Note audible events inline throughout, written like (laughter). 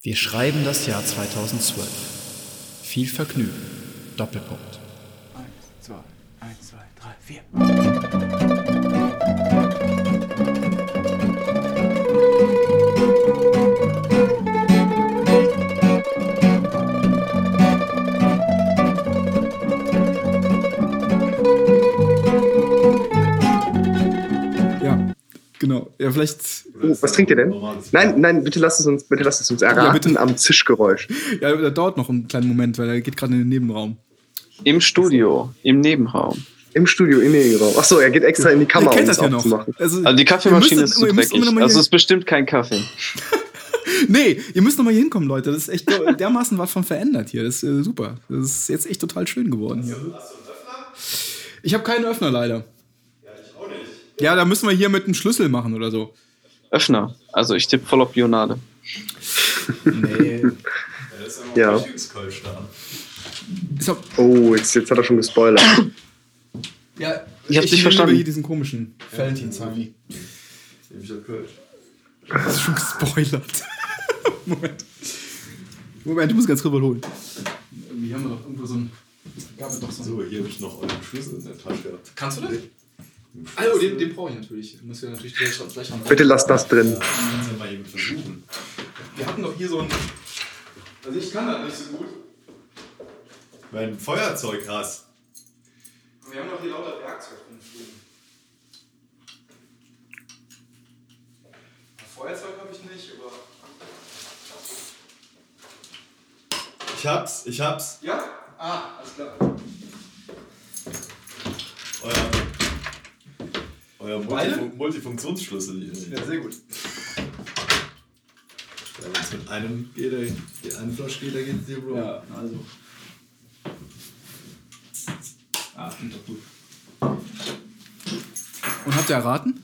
Wir schreiben das Jahr 2012. Viel Vergnügen. Doppelpunkt. Eins, zwei, eins, zwei, drei, vier. Genau. Ja, vielleicht. Oh, was trinkt ihr denn? Nein, nein, bitte lasst es uns, bitte lasst es uns erraten bitte. am Zischgeräusch. (laughs) Ja, der dauert noch einen kleinen Moment, weil er geht gerade in den Nebenraum. Im Studio, im Nebenraum. Im Studio, im Nebenraum. Achso, er geht extra in die Kamera, Ihr um das ja noch. aufzumachen. Also, Also die Kaffeemaschine ihr ist müsst- zu müsst dreckig. Also es ist bestimmt kein Kaffee. (laughs) Nee, ihr müsst noch mal hier hinkommen, Leute. Das ist echt dermaßen was von verändert hier. Das ist äh, super. Das ist jetzt echt total schön geworden hier. Ich habe keinen Öffner leider. Ja, ich auch nicht. Ja, da müssen wir hier mit einem Schlüssel machen oder so. Öffner. Also ich tippe voll auf Bionade. Nee. (laughs) Ja. Ist doch, Oh, jetzt, jetzt hat er schon gespoilert. ja, Ich hab's nicht nehme verstanden. lieber hier diesen komischen Valentinshani. Das ist schon gespoilert. (laughs) Moment. Moment, ich muss ganz rüber holen. Irgendwie haben wir doch irgendwo so ein. Gab es doch so. So, hier habe ich noch euren Schlüssel in der Tasche. Kannst du das? Also, den, den brauche ich natürlich. Muss ja natürlich gleich, gleich haben. Bitte lasst das drin. Kannst ja mal eben versuchen. Wir hatten doch hier so ein. Also, ich kann das nicht so gut. Mein Feuerzeug hast. Wir haben doch hier lauter Werkzeug rumfliegen. Feuerzeug habe ich nicht, aber. Ich hab's, ich hab's. Ja? Ah, alles klar. Euer, euer? Multifun Multifunktionsschlüssel hier. Ja, sehr gut. Ja, Wenn es mit einem geht, der einen Flasch geht, der geht dir, Bro. Ja, also. Ah, klingt doch gut. Und habt ihr erraten?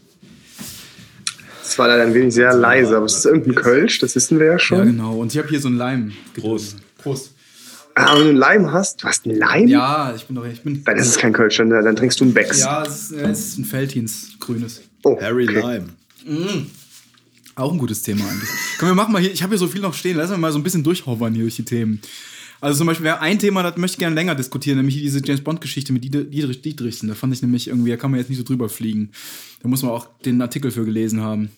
Es war leider ein wenig sehr leise, aber es ist irgendein Kölsch, das wissen wir ja schon. Ja, genau. Und ich habe hier so einen Leim. Prost. Prost. Aber wenn du einen Leim hast, du hast einen Leim? Ja, ich bin doch. Ich bin. Dann ist es kein Kölsch, dann, dann trinkst du einen Becks. Ja, es ist, äh, es ist ein Feldhins, grünes. Oh, Harry okay. Lime. Auch ein gutes Thema eigentlich. Komm, wir machen mal hier, ich habe hier so viel noch stehen, lass uns mal so ein bisschen durchhovern hier durch die Themen. Also zum Beispiel wäre ein Thema, das möchte ich gerne länger diskutieren, nämlich diese James Bond-Geschichte mit Dietrich Dietrichsen. Da fand ich nämlich irgendwie, da kann man jetzt nicht so drüber fliegen. Da muss man auch den Artikel für gelesen haben.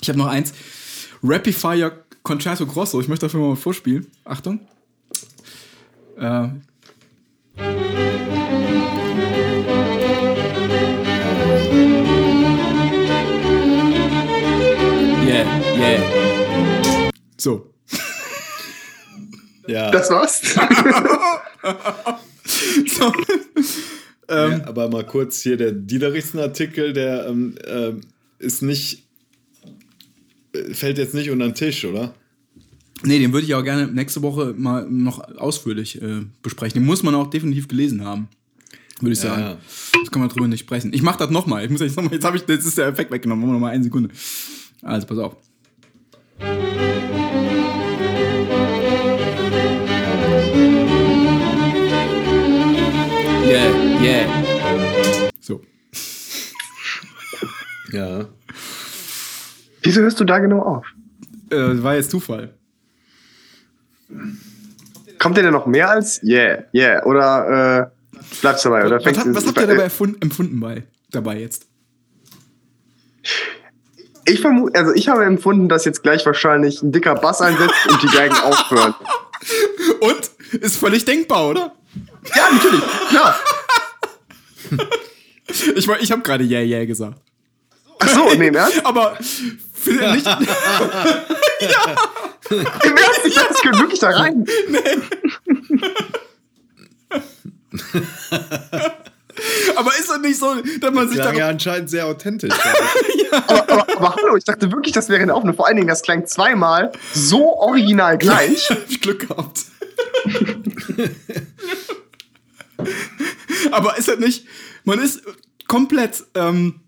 Ich habe noch eins. Rapid Fire Concerto Grosso. Ich möchte dafür mal vorspielen. Achtung. Äh, yeah, yeah. So. (laughs) Ja, Das war's? (laughs) so. ja, aber mal kurz hier, der Diederichsen-Artikel, der ähm, ähm, ist nicht, äh, fällt jetzt nicht unter den Tisch, oder? Nee, den würde ich auch gerne nächste Woche mal noch ausführlich äh, besprechen. Den muss man auch definitiv gelesen haben. Würde ich Ja, sagen. ja. Das kann man drüber nicht sprechen. Ich mach das nochmal. Ich muss jetzt nochmal, jetzt habe ich, jetzt ist der Effekt weggenommen. Machen wir nochmal eine Sekunde. Also, pass auf. Yeah, yeah. So. Ja. Wieso hörst du da genau auf? Äh, war jetzt Zufall. Kommt der denn noch mehr als yeah, yeah? Oder äh, bleibt's dabei? Oder Was, was habt ihr dabei empfunden bei, dabei jetzt? Ich vermute, also ich habe empfunden, dass jetzt gleich wahrscheinlich ein dicker Bass einsetzt und die Geigen (laughs) aufhören. Und? Ist völlig denkbar, oder? Ja, natürlich, klar. (laughs) Ich, war- ich habe gerade yeah, yeah gesagt. Ach so, nee, Ernst? (laughs) Aber finde nicht. Im Ernst? Ich dachte, das gehört wirklich da rein. aber ist doch nicht so, dass man sich Klang ja da. anscheinend sehr authentisch. (laughs) Aber, aber, aber hallo, ich dachte wirklich, das wäre eine Aufnahme. Vor allen Dingen, das klang zweimal so original gleich. (laughs) Hab ich Glück gehabt. aber ist das nicht. Man ist komplett. Ähm,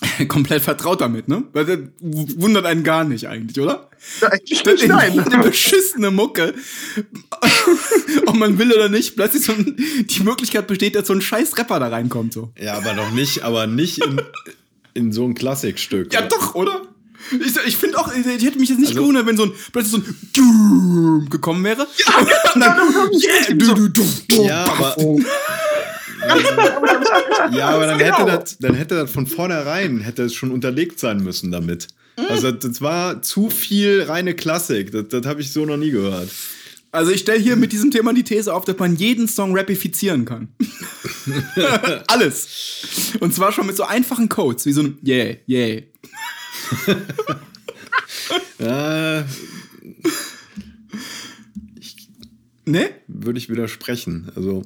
(laughs) komplett vertraut damit, ne? Weil das wundert einen gar nicht eigentlich, oder? Ja, eigentlich Das nicht, ist nein. eine beschissene Mucke. (laughs) Ob man will oder nicht, plötzlich so ein, die Möglichkeit besteht, dass so ein scheiß Rapper da reinkommt. So. ja, aber noch nicht, aber nicht in, in so ein Klassikstück. Ja, doch, oder? Ich, ich finde auch, ich hätte mich jetzt nicht gewundert, wenn so ein plötzlich so ein Dum gekommen wäre. (laughs) Und dann, yeah, du, du, du. Ja, aber, (laughs) ja, aber dann hätte das, dann hätte das von vornherein hätte es schon unterlegt sein müssen damit. Also das war zu viel reine Klassik. Das, das habe ich so noch nie gehört. Also ich stelle hier mit diesem Thema die These auf, dass man jeden Song rapifizieren kann. (laughs) Alles. Und zwar schon mit so einfachen Codes, wie so ein Yeah, yeah. (laughs) Ne? würde ich widersprechen. Also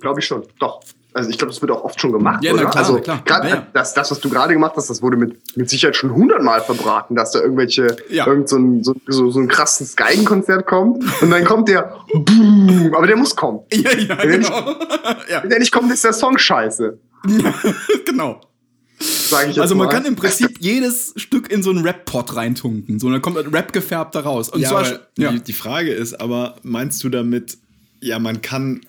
Glaube ich schon. Doch. Also ich glaube, das wird auch oft schon gemacht. Ja, klar, also klar. grad Ja, ja. Das, das, was du gerade gemacht hast, das wurde mit, mit Sicherheit schon hundertmal verbraten, dass da irgendwelche Ja. irgend so ein, so, so, so ein krasses Geigenkonzert kommt und dann kommt der Boom, aber der muss kommen. Ja, ja, Wenn genau. (laughs) ja, Wenn der nicht kommt, ist der Song scheiße. (laughs) genau. Sag ich jetzt Also man mal. kann im Prinzip (laughs) jedes Stück in so einen Rap-Pot reintunken. So, dann kommt ein Rap gefärbt da raus. Und ja, zwar, ja. Die, die Frage ist aber, meinst du damit, ja, man kann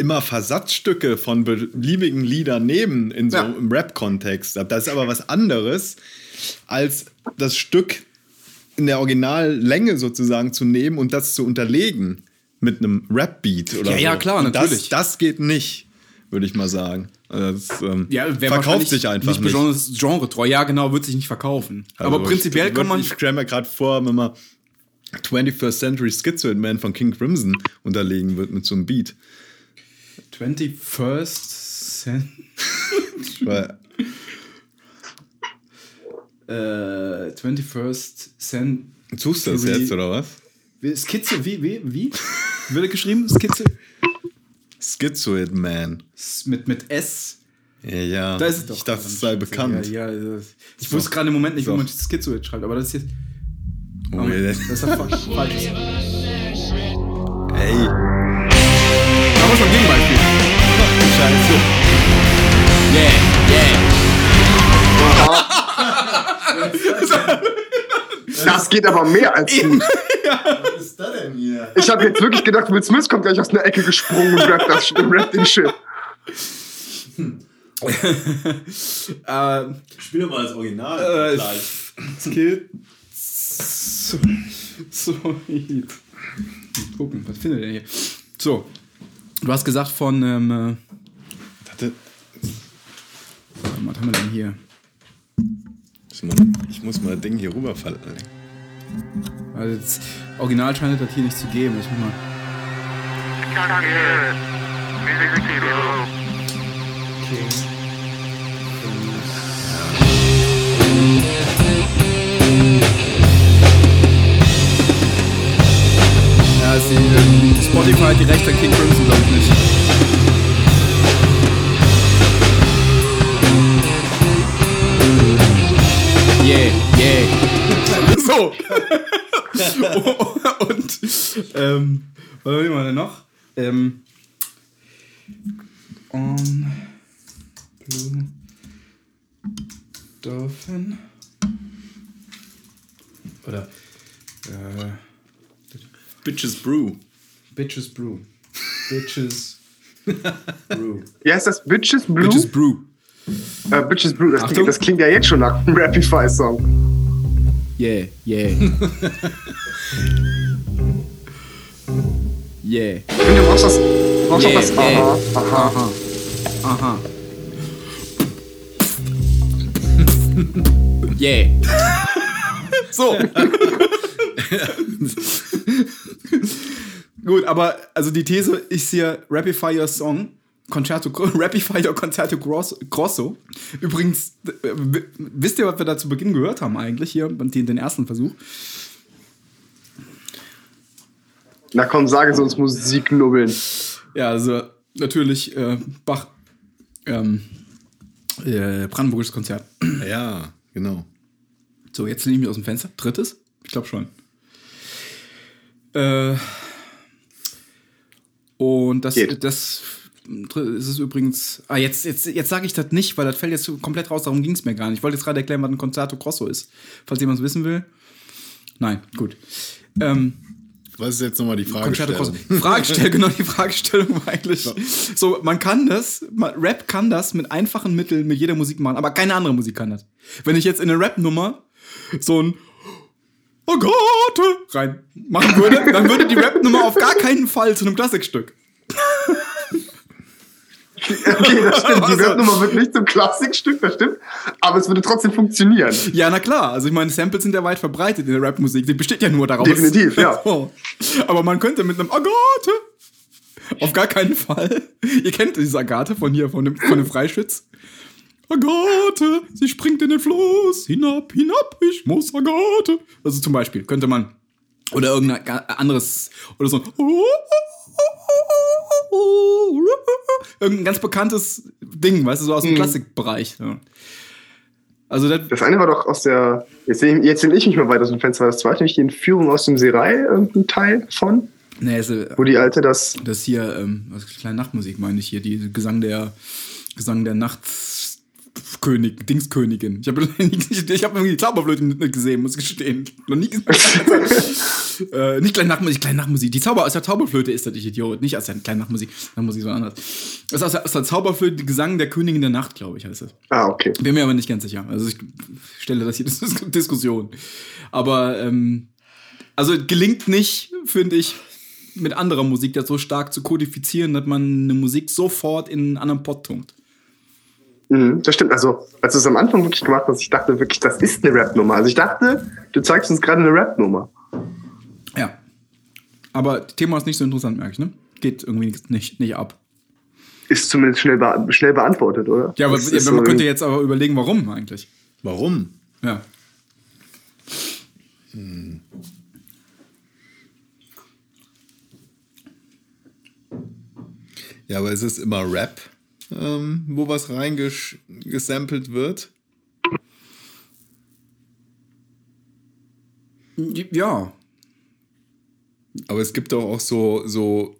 immer Versatzstücke von beliebigen Liedern nehmen in so Ja. im Rap-Kontext? Das ist aber was anderes, als das Stück in der Originallänge sozusagen zu nehmen und das zu unterlegen mit einem Rap-Beat oder Ja, so. ja, klar, Und natürlich. Das, das geht nicht, würde ich mal sagen. Also Das, ähm, ja, verkauft sich einfach nicht. nicht. besonders genretreu. Ja, genau, wird sich nicht verkaufen. Also Aber prinzipiell ich, kann man. Ich stelle mir gerade vor, wenn man 21st Century Schizoid Man von King Crimson unterlegen wird mit so einem Beat. 21st Cent. Weil, (laughs) Äh, 21st Cent. suchst du das jetzt, oder was? Wie- Skizze, wie, wie, wie? Wird geschrieben? Skizze? Schizoid Man. Mit, mit S. Ja, ja. Da ist es doch. Ich dachte, es sei bekannt. Ja, ja, ich So. wusste gerade im Moment nicht, wie So. man Schizoid schreibt, aber das ist jetzt. Oh, Oh, das ist fa- (laughs) falsch. ey, Da muss man Gegenbeispiel. Scheiße. Yeah, yeah. (laughs) Das geht aber mehr als gut. Was ist da denn hier? Ich habe jetzt wirklich gedacht, Will Smith kommt gleich aus einer Ecke gesprungen und rappt, das, rappt den Shit. (laughs) Äh, Spiel doch mal das Original. Äh, Skill. So, so. Gucken, was findet er hier? So. Du hast gesagt von. Ähm, was haben wir denn hier? ich muss mal das Ding hier rüberfallen. Also das Original scheint es das hier nicht zu geben. Ich muss mal. Ähm, on Blue Dolphin. Oder, äh, Bitches Brew. Bitches Brew. Bitches Brew. (laughs) Wie heißt das? Bitches Blue? Bitches Brew. Äh, Bitches Blue. Das klingt, das klingt ja jetzt schon nach einem Rapify-Song. Yeah, yeah. (laughs) yeah. Finde, du brauchst das. Du brauchst Yeah, das. yeah. Aha, aha. Aha. Aha. (laughs) yeah. (laughs) so. (laughs) Gut, aber also die These ist hier Rapify Your Song. Concerto, Rapify Your Concerto Grosso. Grosso. Übrigens, äh, wisst ihr, was wir da zu Beginn gehört haben eigentlich hier, den ersten Versuch? Na komm, sage sie uns Musik nubbeln. Ja, also natürlich äh, Bach, ähm, äh, Brandenburgisches Konzert. Ja, genau. So, jetzt nehme ich mich aus dem Fenster. Drittes? Ich glaube schon. Äh, und das, Geht. das ist es übrigens. Ah, jetzt, jetzt, jetzt sage ich das nicht, weil das fällt jetzt so komplett raus. Darum ging es mir gar nicht. Ich wollte jetzt gerade erklären, was ein Concerto Grosso ist. Falls jemand es wissen will. Nein, gut. Ähm, Was ist jetzt nochmal die Fragestellung? Fragestellung, genau, die Fragestellung war eigentlich. So, man kann das, man, Rap kann das mit einfachen Mitteln mit jeder Musik machen, aber keine andere Musik kann das. Wenn ich jetzt in eine Rap-Nummer so ein Agathe rein machen würde, dann würde die Rap-Nummer auf gar keinen Fall zu einem Klassikstück. (laughs) Okay, das stimmt. Die Rap-Nummer wird nicht zum Klassikstück, das stimmt. Aber es würde trotzdem funktionieren. Ja, na klar. Also ich meine, Samples sind ja weit verbreitet in der Rapmusik. Die besteht ja nur daraus. Definitiv, ja. (laughs) So. Aber man könnte mit einem Agathe auf gar keinen Fall. Ihr kennt diese Agathe von hier, von dem, von dem Freischütz. Agathe, sie springt in den Fluss, hinab, hinab, ich muss Agathe. Also zum Beispiel könnte man, oder irgendein anderes, oder so ein, irgendein ganz bekanntes Ding, weißt du, so aus dem Klassikbereich. Ja. Also das, Das eine war doch aus der. Jetzt nehme jetzt ich mich mal weiter aus dem Fenster. Das zweite nämlich die Entführung aus dem Seerei, irgendein Teil von, nee, ist, äh, wo die Alte das. Das hier, ähm, was kleine Nachtmusik meine ich hier, die Gesang der Gesang der Nachtkönig, Dingskönigin. Ich habe (laughs) ich hab irgendwie die Zauberflöte nicht gesehen, muss ich gestehen. Noch nie gesehen. (laughs) äh, nicht kleine Nachtmusik, kleine Nachtmusik. Die Zauber aus der Zauberflöte ist das, ich Idiot. Nicht aus der kleinen Nachtmusik. Nachtmusik so anders. Das ist aus der, aus der Zauberflöte, Gesang der Königin der Nacht, glaube ich, heißt das. Ah, okay. Bin mir aber nicht ganz sicher. Also ich stelle das hier eine Diskussion. Aber ähm, also gelingt nicht, finde ich, mit anderer Musik das so stark zu kodifizieren, dass man eine Musik sofort in einen anderen Pott tunkt. Mhm, das stimmt. Also, als du es am Anfang wirklich gemacht hast, ich dachte wirklich, das ist eine Rap-Nummer. Also, ich dachte, du zeigst uns gerade eine Rap-Nummer. Ja. Aber das Thema ist nicht so interessant, merke ich, ne? Geht irgendwie nicht, nicht ab. Ist zumindest schnell, be schnell beantwortet, oder? Ja, aber ja, ist man so könnte jetzt aber überlegen, warum eigentlich. Warum? Ja. Ja, aber ist es immer Rap, ähm, wo was reingesampelt wird? Ja. Aber es gibt doch auch so, so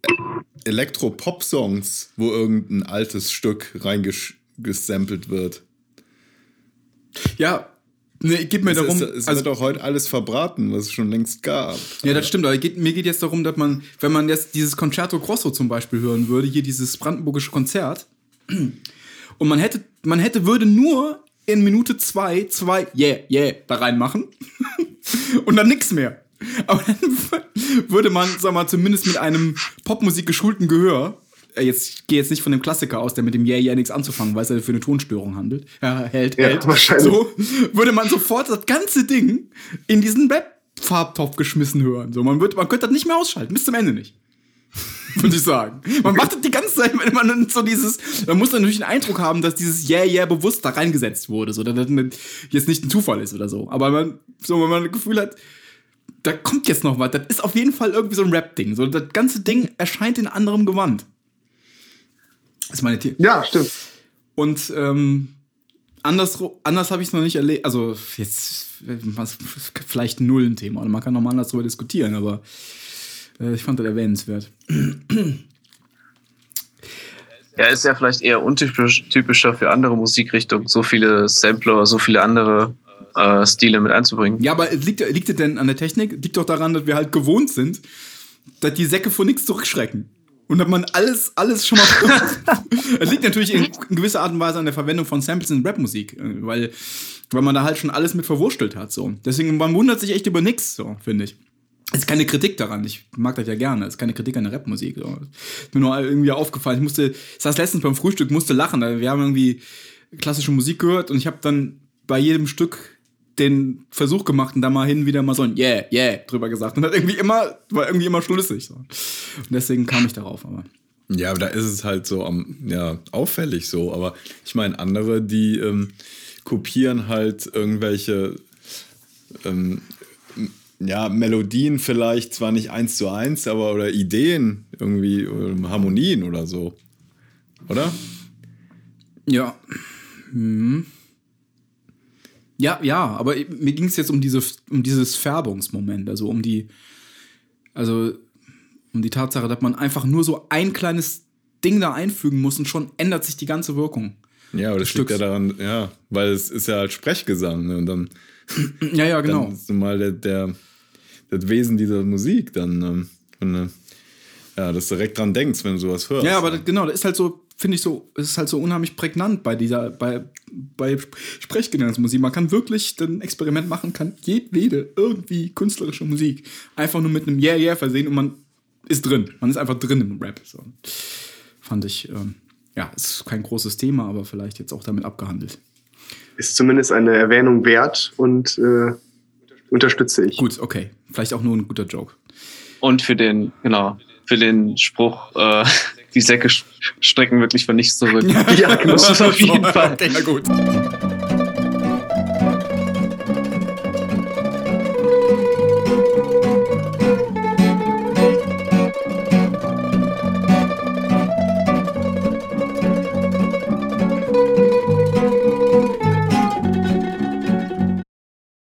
Elektro-Pop-Songs, wo irgendein altes Stück reingesampelt wird. Ja. Nee, geht mir Es, darum. ist, es also, wird doch heute alles verbraten, was es schon längst gab. Ja, das stimmt, aber geht, mir geht jetzt darum, dass man, wenn man jetzt dieses Concerto Grosso zum Beispiel hören würde, hier dieses brandenburgische Konzert, und man hätte, man hätte, würde nur in Minute zwei, zwei, yeah, yeah, da reinmachen (laughs) und dann nix mehr. Aber dann (laughs) würde man, sag mal, zumindest mit einem Popmusik geschulten Gehör, äh, jetzt, ich gehe jetzt nicht von dem Klassiker aus, der mit dem Yeah, yeah nichts anzufangen weiß, er für eine Tonstörung handelt, ja, hält, Ja, hält, wahrscheinlich. so, würde man sofort das ganze Ding in diesen Web-Farbtopf geschmissen hören. So, man, wird, man könnte das nicht mehr ausschalten, bis zum Ende nicht. (laughs) Würde ich sagen. Man wartet die ganze Zeit, wenn man so dieses, man muss dann natürlich einen Eindruck haben, dass dieses Yeah, yeah bewusst da reingesetzt wurde, so, dass das jetzt nicht ein Zufall ist oder so. Aber man, so, wenn man das Gefühl hat, da kommt jetzt noch was, das ist auf jeden Fall irgendwie so ein Rap-Ding. So, das ganze Ding erscheint in anderem Gewand. Das ist meine Theorie. Ja, stimmt. Und ähm, anders, anders habe ich es noch nicht erlebt. Also jetzt vielleicht null ein Thema. Man kann nochmal anders darüber diskutieren, aber ich fand das erwähnenswert. Ja, ist ja vielleicht eher untypisch typischer für andere Musikrichtungen, so viele Sampler, so viele andere äh, Stile mit einzubringen. Ja, aber liegt, liegt es denn an der Technik? Liegt doch daran, dass wir halt gewohnt sind, dass die Säcke vor nichts zurückschrecken. Und dass man alles, alles schon mal. (laughs) Es liegt natürlich in, in gewisser Art und Weise an der Verwendung von Samples in Rapmusik, äh, weil, weil man da halt schon alles mit verwurstelt hat. So. Deswegen, man wundert sich echt über nichts, so, finde ich. Ist keine Kritik daran, ich mag das ja gerne. Es ist keine Kritik an der Rapmusik. Mir nur irgendwie aufgefallen. Ich musste, ich saß letztens beim Frühstück, musste lachen. Wir haben irgendwie klassische Musik gehört und ich habe dann bei jedem Stück den Versuch gemacht und da mal hin wieder mal so ein Yeah, yeah drüber gesagt. Und das irgendwie immer, war irgendwie immer schlüssig. So. Und deswegen kam ich darauf, aber. Ja, aber da ist es halt so am, ja, auffällig so. Aber ich meine, andere, die ähm, kopieren halt irgendwelche ähm, ja, Melodien vielleicht zwar nicht eins zu eins, aber oder Ideen irgendwie, ähm, Harmonien oder so. Oder? Ja. Hm. Ja, ja, aber mir ging es jetzt um, diese, um dieses Färbungsmoment, also um die, also um die Tatsache, dass man einfach nur so ein kleines Ding da einfügen muss und schon ändert sich die ganze Wirkung. Ja, aber das liegt ja daran, ja, weil es ist ja halt Sprechgesang. Ne? Und dann, (clears throat) Ja, ja, genau. dann ist mal der, der, das Wesen dieser Musik dann, ähm, wenn, du, ja, dass du direkt dran denkst, wenn du sowas hörst. Ja, aber das, genau, das ist halt so, finde ich so, es ist halt so unheimlich prägnant bei dieser, bei, bei Sprechgenernsmusik. Man kann wirklich ein Experiment machen, kann jedwede irgendwie künstlerische Musik einfach nur mit einem Yeah, Yeah versehen und man ist drin. Man ist einfach drin im Rap. So. Fand ich, ähm, ja, ist kein großes Thema, aber vielleicht jetzt auch damit abgehandelt. Ist zumindest eine Erwähnung wert und äh, unterstütze ich. Gut, okay. Vielleicht auch nur ein guter Joke. Und für den, genau, für den Spruch, äh, die Säcke strecken wirklich für nichts zurück. (laughs) Ja, genau. Das (laughs) ist auf jeden Fall. Okay, na gut.